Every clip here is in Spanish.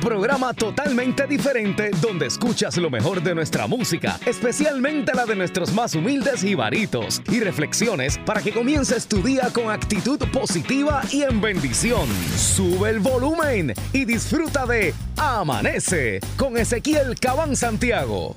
programa totalmente diferente donde escuchas lo mejor de nuestra música, especialmente la de nuestros más humildes y varitos, y reflexiones para que comiences tu día con actitud positiva y en bendición. Sube el volumen y disfruta de Amanece con Ezequiel Cabán Santiago.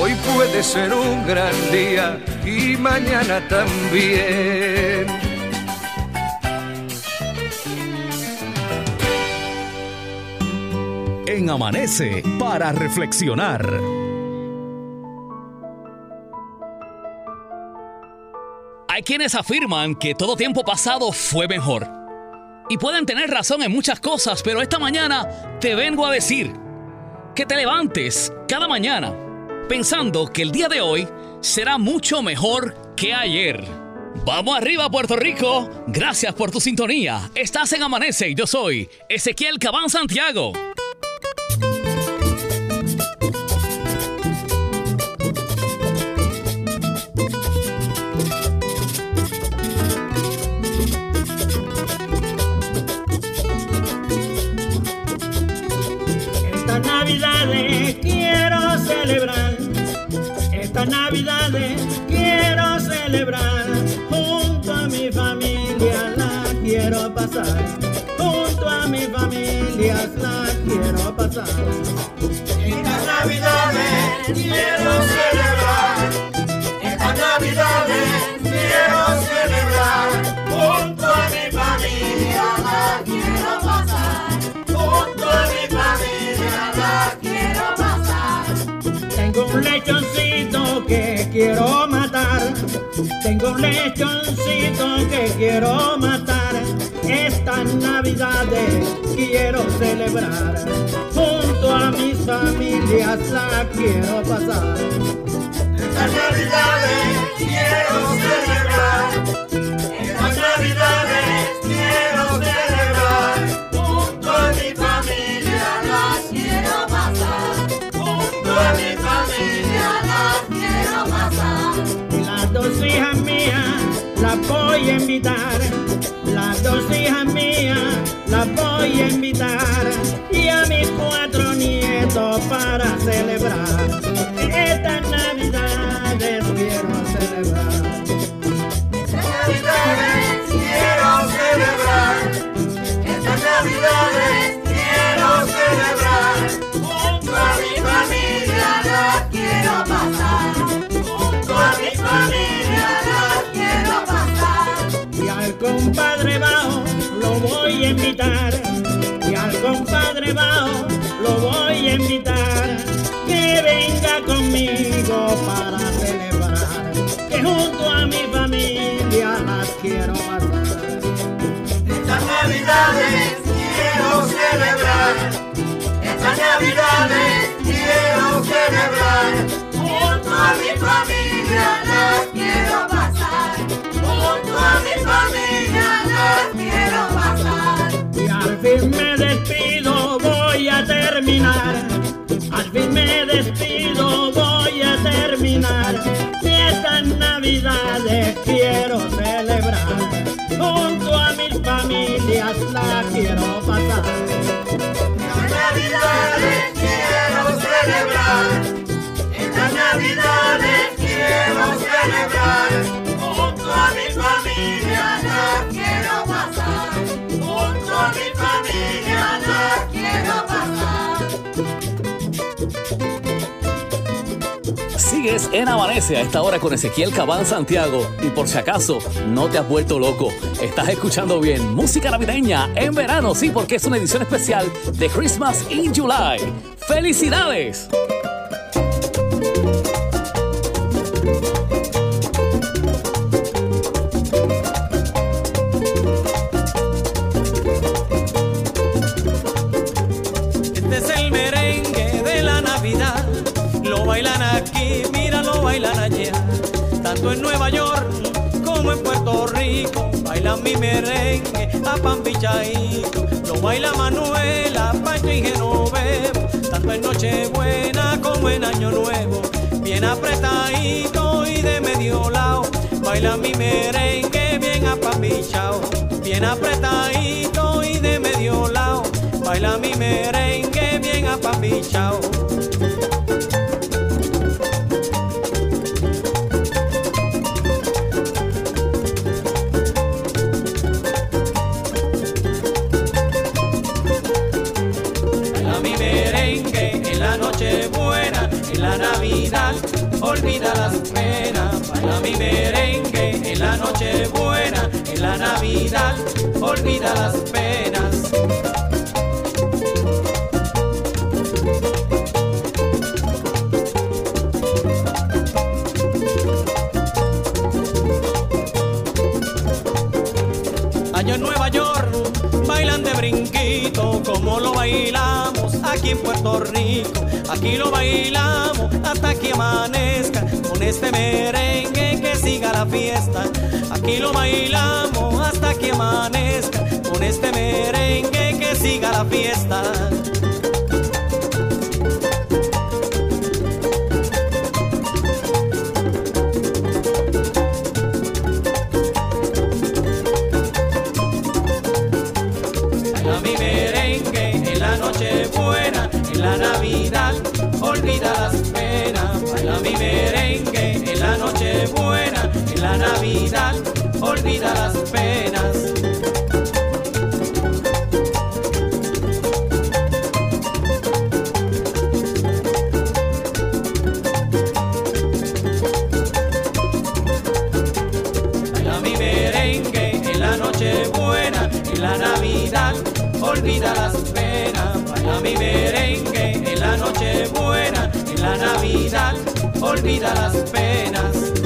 Hoy puede ser un gran día y mañana también. En Amanece para reflexionar. Hay quienes afirman que todo tiempo pasado fue mejor. Y pueden tener razón en muchas cosas, pero esta mañana te vengo a decir que te levantes cada mañana pensando que el día de hoy será mucho mejor que ayer. Vamos arriba, Puerto Rico. Gracias por tu sintonía. Estás en Amanece y yo soy Ezequiel Cabán Santiago. Pasar. Estas navidades quiero celebrar. Estas navidades quiero celebrar. Junto a mi familia la quiero pasar. Junto a mi familia la quiero pasar. Tengo un lechoncito que quiero matar. Tengo un lechoncito que quiero matar. Estas navidades quiero celebrar. Junto a mis familias la quiero pasar. Estas navidades quiero celebrar. Estas navidades quiero celebrar. Junto a mi familia las quiero pasar. Junto a mi familia las quiero pasar. Y las dos hijas mías las voy a invitar. Dos hijas mías las voy a invitar. Y a mis cuatro nietos para celebrar. voy a invitar. Y al compadre Bao lo voy a invitar. Que venga conmigo para celebrar. Que junto a mi familia las quiero pasar. Estas navidades quiero celebrar, estas navidades quiero celebrar. Junto a mi familia las quiero pasar, junto a mi familia. Terminar, al fin me despido, voy a terminar. Y estas navidades quiero celebrar, junto a mis familias la quiero pasar. Estas navidades quiero celebrar, estas navidades quiero celebrar, junto a mi familia Sigues en Amanece a esta hora con Ezequiel Cabán Santiago. Y por si acaso no te has vuelto loco, estás escuchando bien música navideña en verano, sí, porque es una edición especial de Christmas in July. ¡Felicidades! Mi merengue a. Lo baila Manuela, Pancho y Genovevo. Tanto en Nochebuena como en Año Nuevo. Bien apretadito y de medio lado. Baila mi merengue bien apambichao. Bien apretadito y de medio lado. Baila mi merengue bien apambichao. Olvida las penas. Baila mi merengue en la noche buena, en la Navidad, olvida las penas. Allá en Nueva York bailan de brinquito como lo bailamos aquí en Puerto Rico. Aquí lo bailamos hasta que amanezca con este merengue que siga la fiesta. Aquí lo bailamos hasta que amanezca con este merengue que siga la fiesta. La noche buena, en la Navidad, olvida las penas. Baila mi merengue en la noche buena, en la Navidad, olvida las penas. Baila mi merengue en la noche buena, en la Navidad, olvida las penas.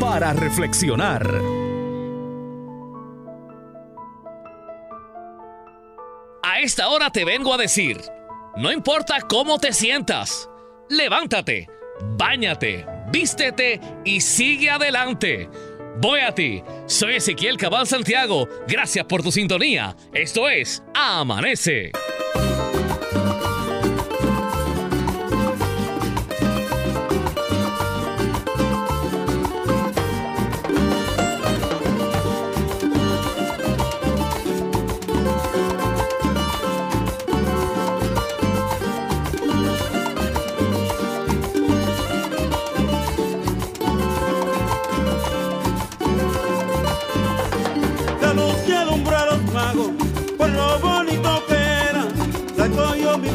Para reflexionar. A esta hora te vengo a decir, no importa cómo te sientas, levántate, báñate, vístete y sigue adelante. Voy a ti, soy Ezequiel Cabal Santiago, gracias por tu sintonía, esto es Amanece.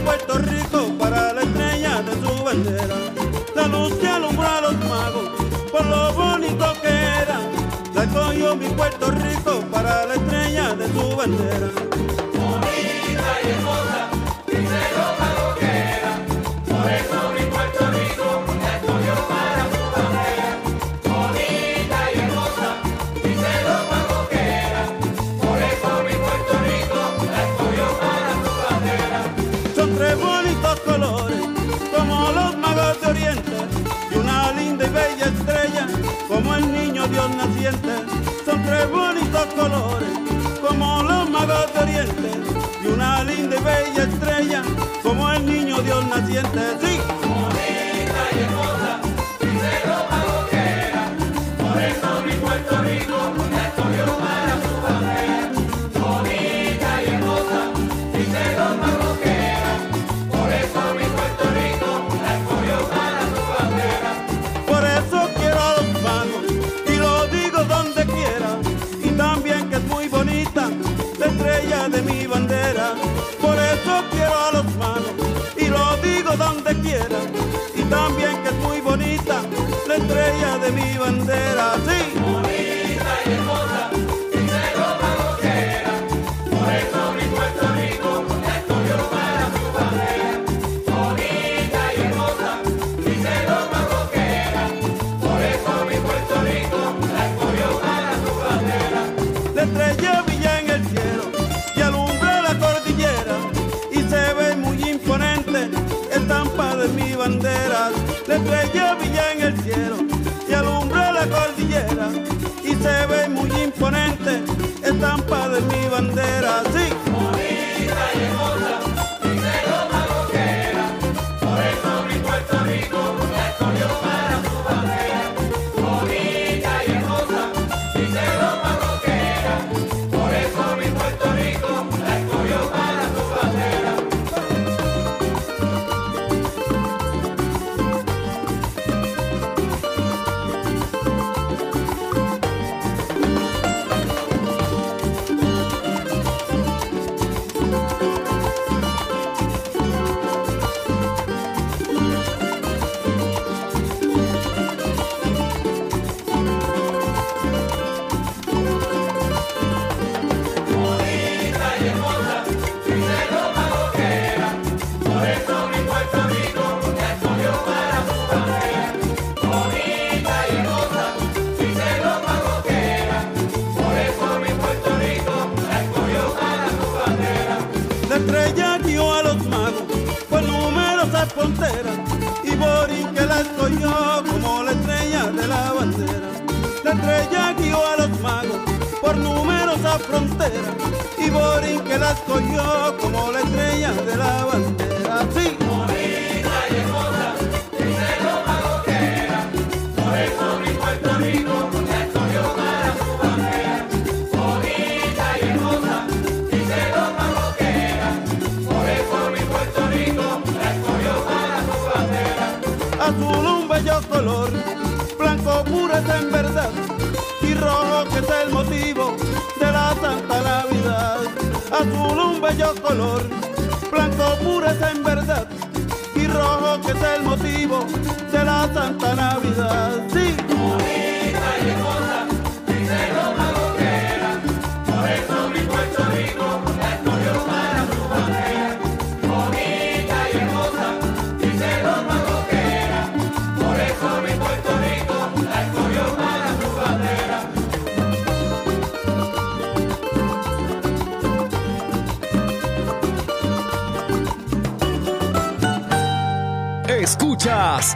Puerto Rico para la estrella de su bandera. La luz que alumbra a los magos por lo bonito que era. Traigo yo mi Puerto Rico para la estrella de su bandera. Bonita y hermosa. como la maga de oriente, y una linda y bella estrella, como el niño Dios naciente. Sí. estrella de mi bandera, sí. Bonita y hermosa, sincero pagotera, por eso mi Puerto Rico estudió para su bandera. Bonita y hermosa, sincero pagotera, por eso mi Puerto Rico estudió para su bandera. La estrella brilla en el cielo y alumbra la cordillera y se ve muy imponente estampa de mi bandera. Yeah.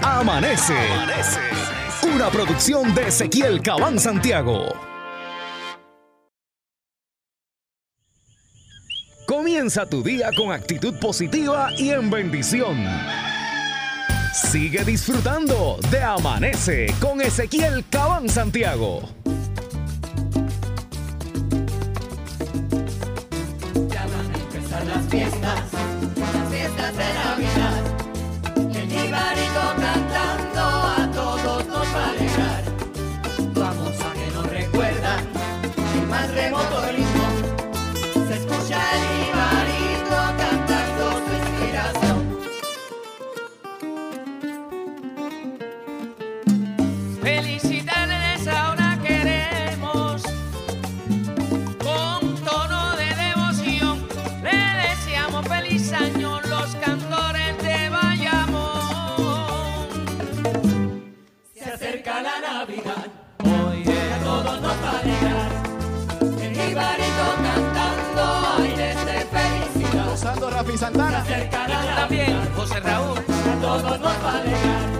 Amanece. Una producción de Ezequiel Cabán Santiago. Comienza tu día con actitud positiva y en bendición. Sigue disfrutando de Amanece con Ezequiel Cabán Santiago. Ya van a empezar las fiestas, las fiestas de Navidad. Santana. Se acercará también José Raúl. A todos nos va a alegar.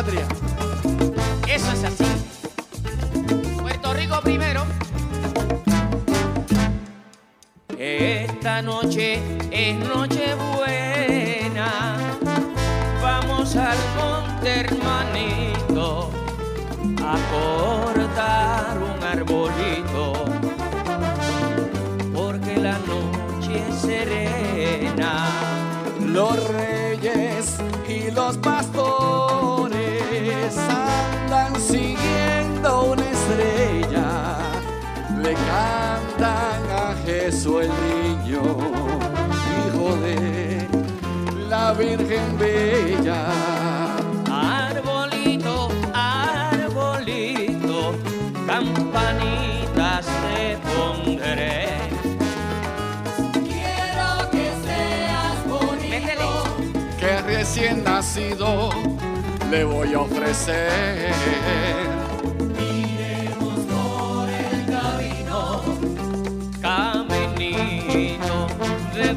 Eso es así. Puerto Rico primero. Esta noche es noche buena. Vamos al monte, hermanito, a cortar un arbolito. cantan a Jesús el niño, hijo de la Virgen Bella. Arbolito, arbolito, campanitas te pondré. Quiero que seas bonito, que recién nacido le voy a ofrecer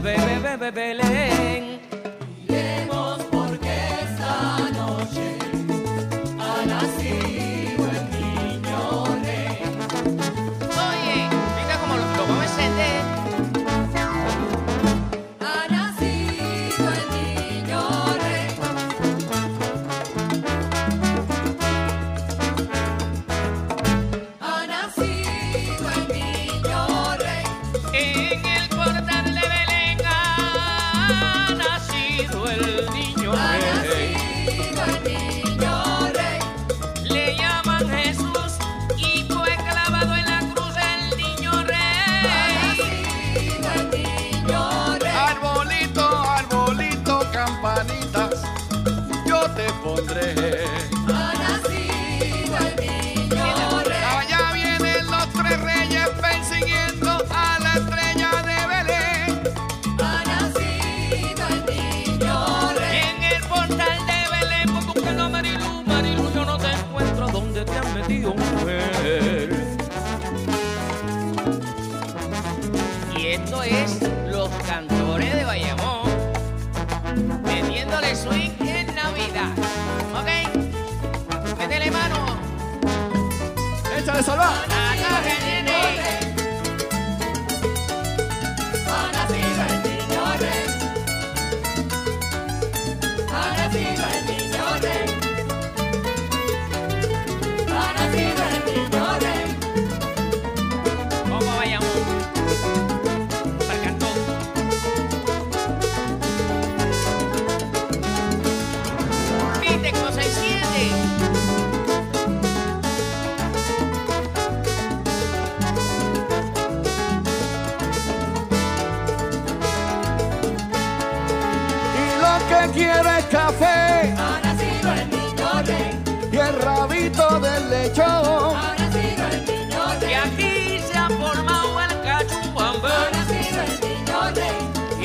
Belén, Belén.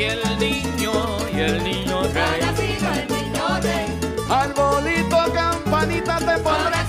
el niño y el niño rey. El niño. Arbolito, campanita, te pondré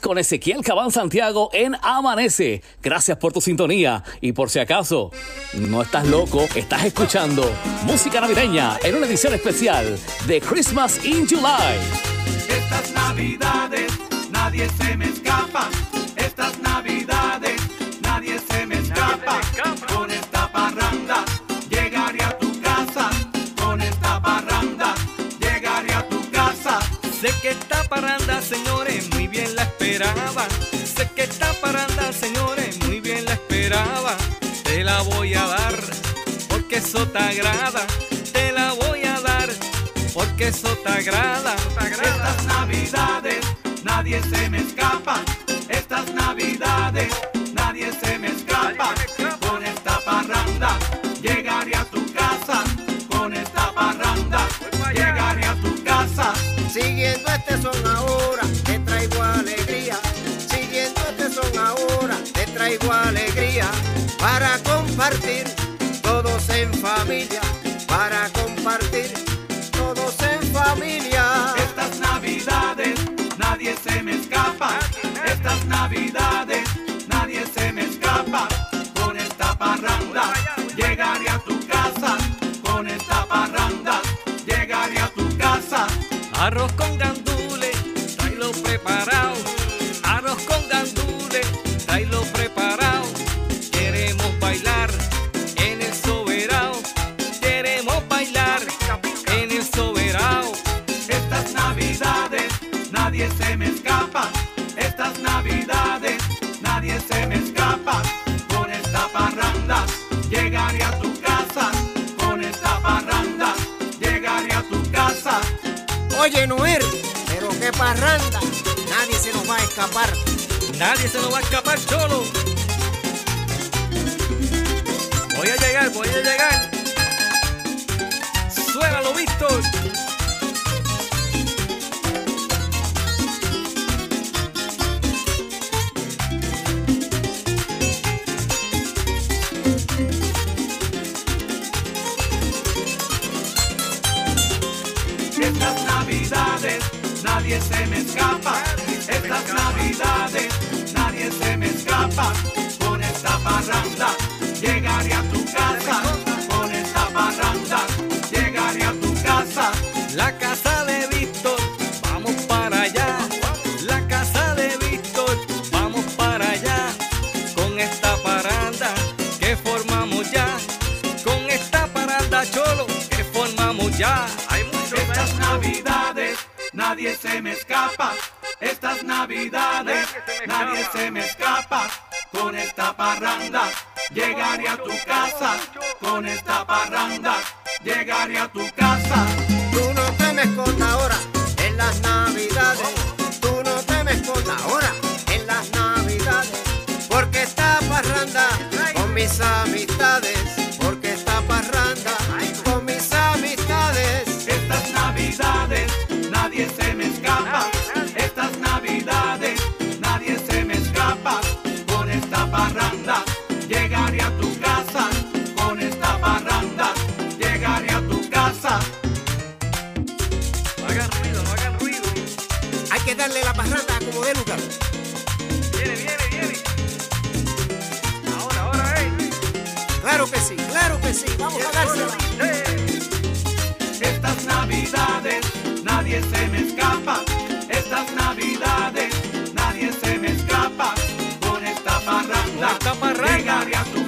Con Ezequiel Cabán Santiago en Amanece. Gracias por tu sintonía. Y por si acaso no estás loco, estás escuchando música navideña en una edición especial de Christmas in July. Estas navidades nadie se me escapa. Estas navidades nadie se me escapa. Con esta parranda llegaré a tu casa. Con esta parranda llegaré a tu casa. Sé que eso te agrada. Te la voy a dar porque eso te agrada. Estas navidades nadie se me escapa. Estas navidades nadie se me escapa. Con esta parranda llegaré a tu casa. Con esta parranda llegaré a tu casa. Siguiendo este son ahora, te traigo alegría. Siguiendo este son ahora, te traigo alegría. Para compartir, en familia. Para compartir, todos en familia. Estas navidades nadie se me escapa. Estas navidades Oye, Noel, pero qué parranda. Nadie se nos va a escapar. Nadie se nos va a escapar, cholo. Voy a llegar, voy a llegar. Suélalo, Víctor. Me escapa. Estas navidades nadie se me escapa. Con esta parranda llegaré a tu casa. Con esta parranda llegaré a tu casa. Darle la parranda como de lugar. Viene, viene, viene. Ahora, ahora, eh. Claro que sí, claro que sí. Vamos a dársela. Estas navidades nadie se me escapa. Estas navidades nadie se me escapa. Con esta parranda, esta parranda. llegaré a tu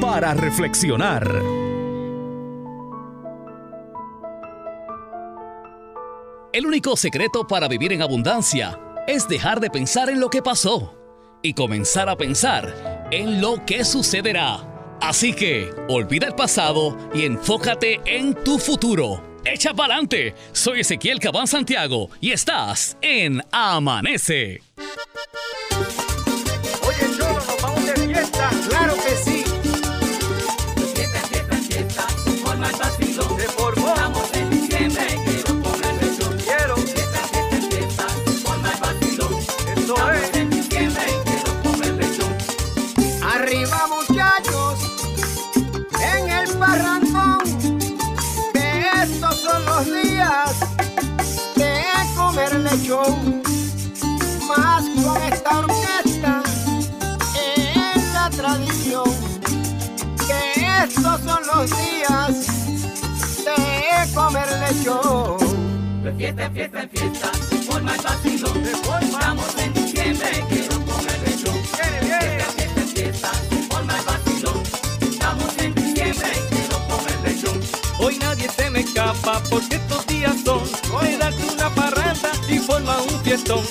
para reflexionar. El único secreto para vivir en abundancia es dejar de pensar en lo que pasó y comenzar a pensar en lo que sucederá. Así que olvida el pasado y enfócate en tu futuro. Echa para adelante. Soy Ezequiel Cabán Santiago y estás en Amanece. fiesta fiesta fiesta, forma el vacilón, estamos en diciembre, quiero comer lechón, fiesta en fiesta fiesta, forma el vacilón, estamos en diciembre, quiero comer lechón, hoy nadie se me escapa porque estos días son de darte una parranda y forma un fiestón,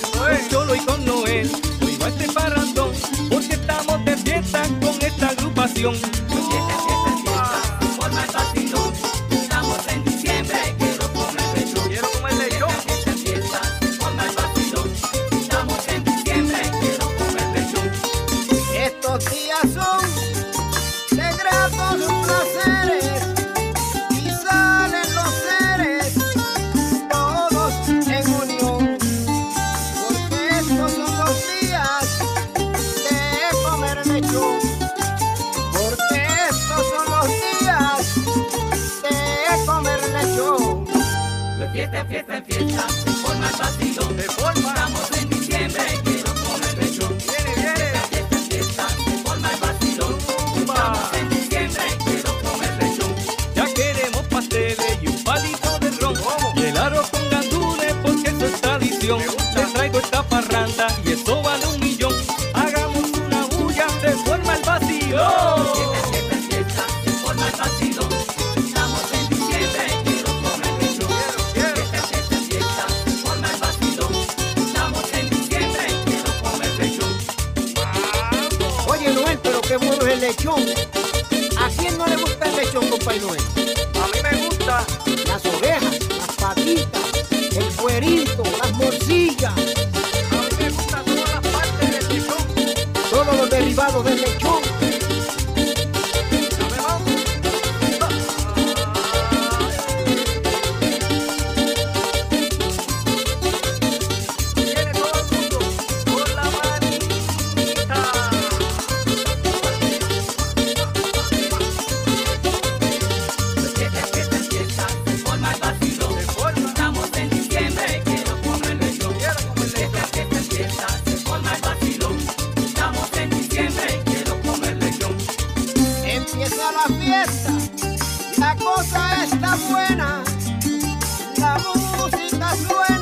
yo lo y con Noel, hoy va este parrandón, porque estamos de fiesta con esta agrupación. fiesta, fiesta, fiesta, forma el vacilón, de forma. Estamos empieza la fiesta, la cosa está buena, la música suena.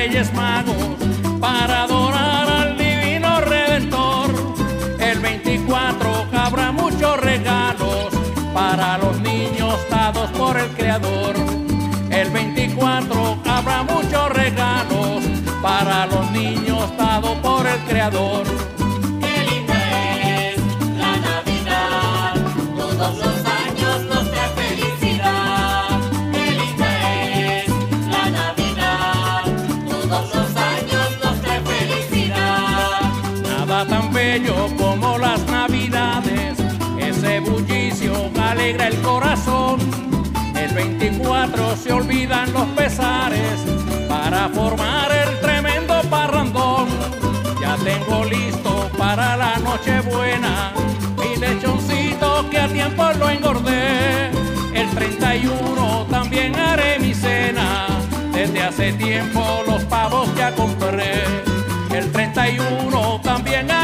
reyes magos para adorar al divino redentor. El 24 habrá muchos regalos para los niños dados por el Creador. El 24 habrá muchos regalos para los niños dados por el Creador. El corazón. El 24 se olvidan los pesares para formar el tremendo parrandón. Ya tengo listo para la noche buena mi lechoncito que a tiempo lo engordé. El 31 también haré mi cena, desde hace tiempo los pavos ya compré. El 31 también haré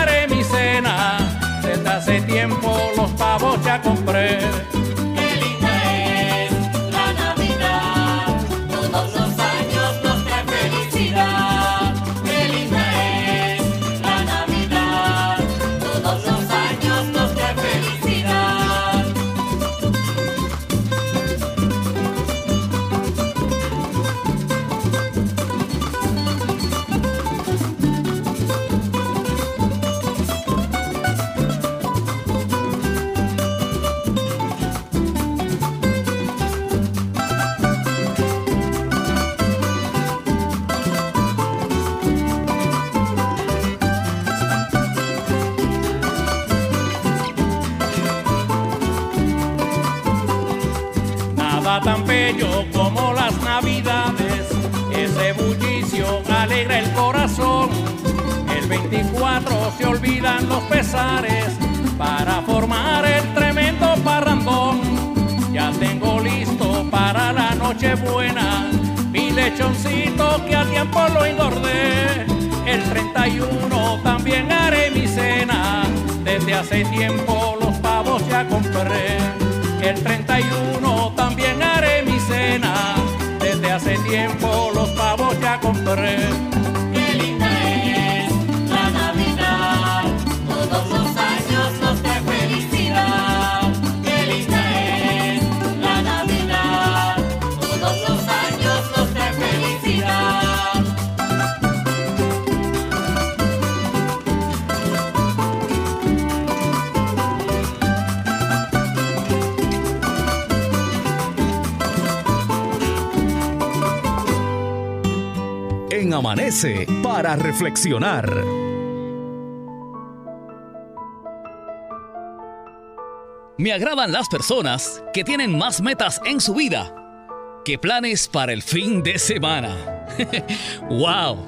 bullicio alegra el corazón. El 24 se olvidan los pesares para formar el tremendo parrandón. Ya tengo listo para la noche buena mi lechoncito que a tiempo lo engordé. El 31 también haré mi cena, desde hace tiempo los pavos ya compré. El 31 también haré mi cena, desde hace tiempo los pavos compré. Amanece para reflexionar. Me agradan las personas que tienen más metas en su vida que planes para el fin de semana. ¡Wow!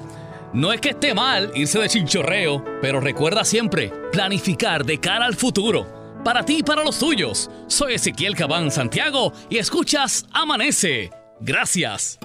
No es que esté mal irse de chinchorreo, pero recuerda siempre planificar de cara al futuro. Para ti y para los tuyos. Soy Ezequiel Cabán Santiago y escuchas Amanece. Gracias.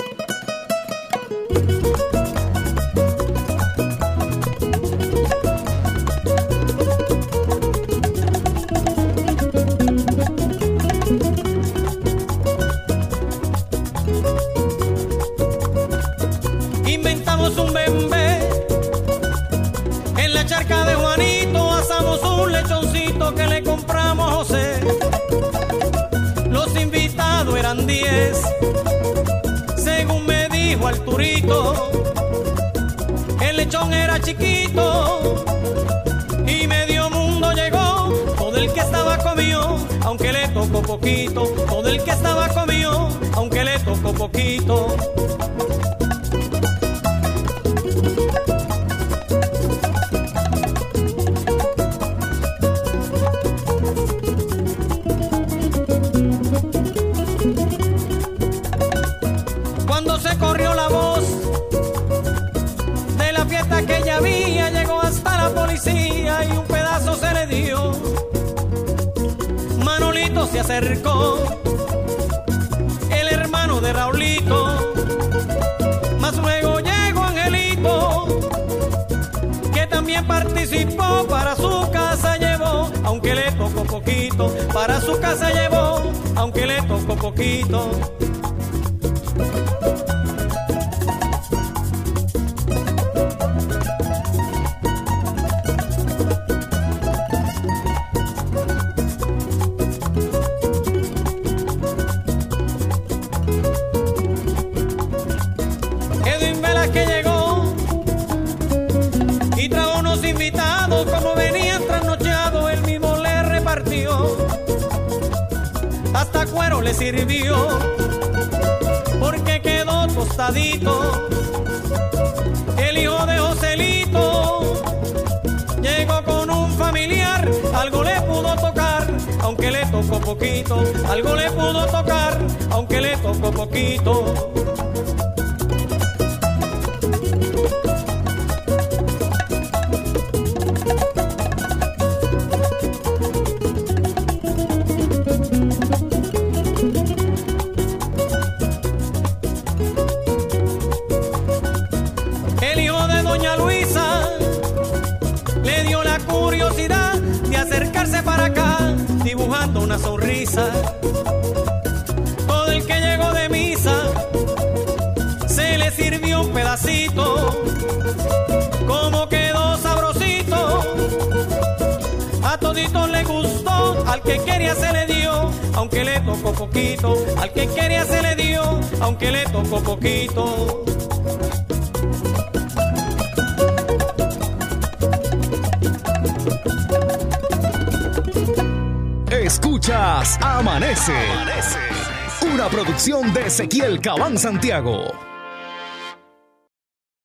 El lechón era chiquito y medio mundo llegó. Todo el que estaba comió, aunque le tocó poquito. Todo el que estaba comió, aunque le tocó poquito. El hermano de Raulito, más luego llegó Angelito, que también participó, para su casa llevó, aunque le tocó poquito, para su casa llevó, aunque le tocó poquito. Le sirvió, porque quedó tostadito. El hijo de Joselito llegó con un familiar, algo le pudo tocar, aunque le tocó poquito, algo le pudo tocar, aunque le tocó poquito. Poquito. Al que quería se le dio, aunque le tocó poquito. Escuchas Amanece. Una producción de Ezequiel Cabán Santiago.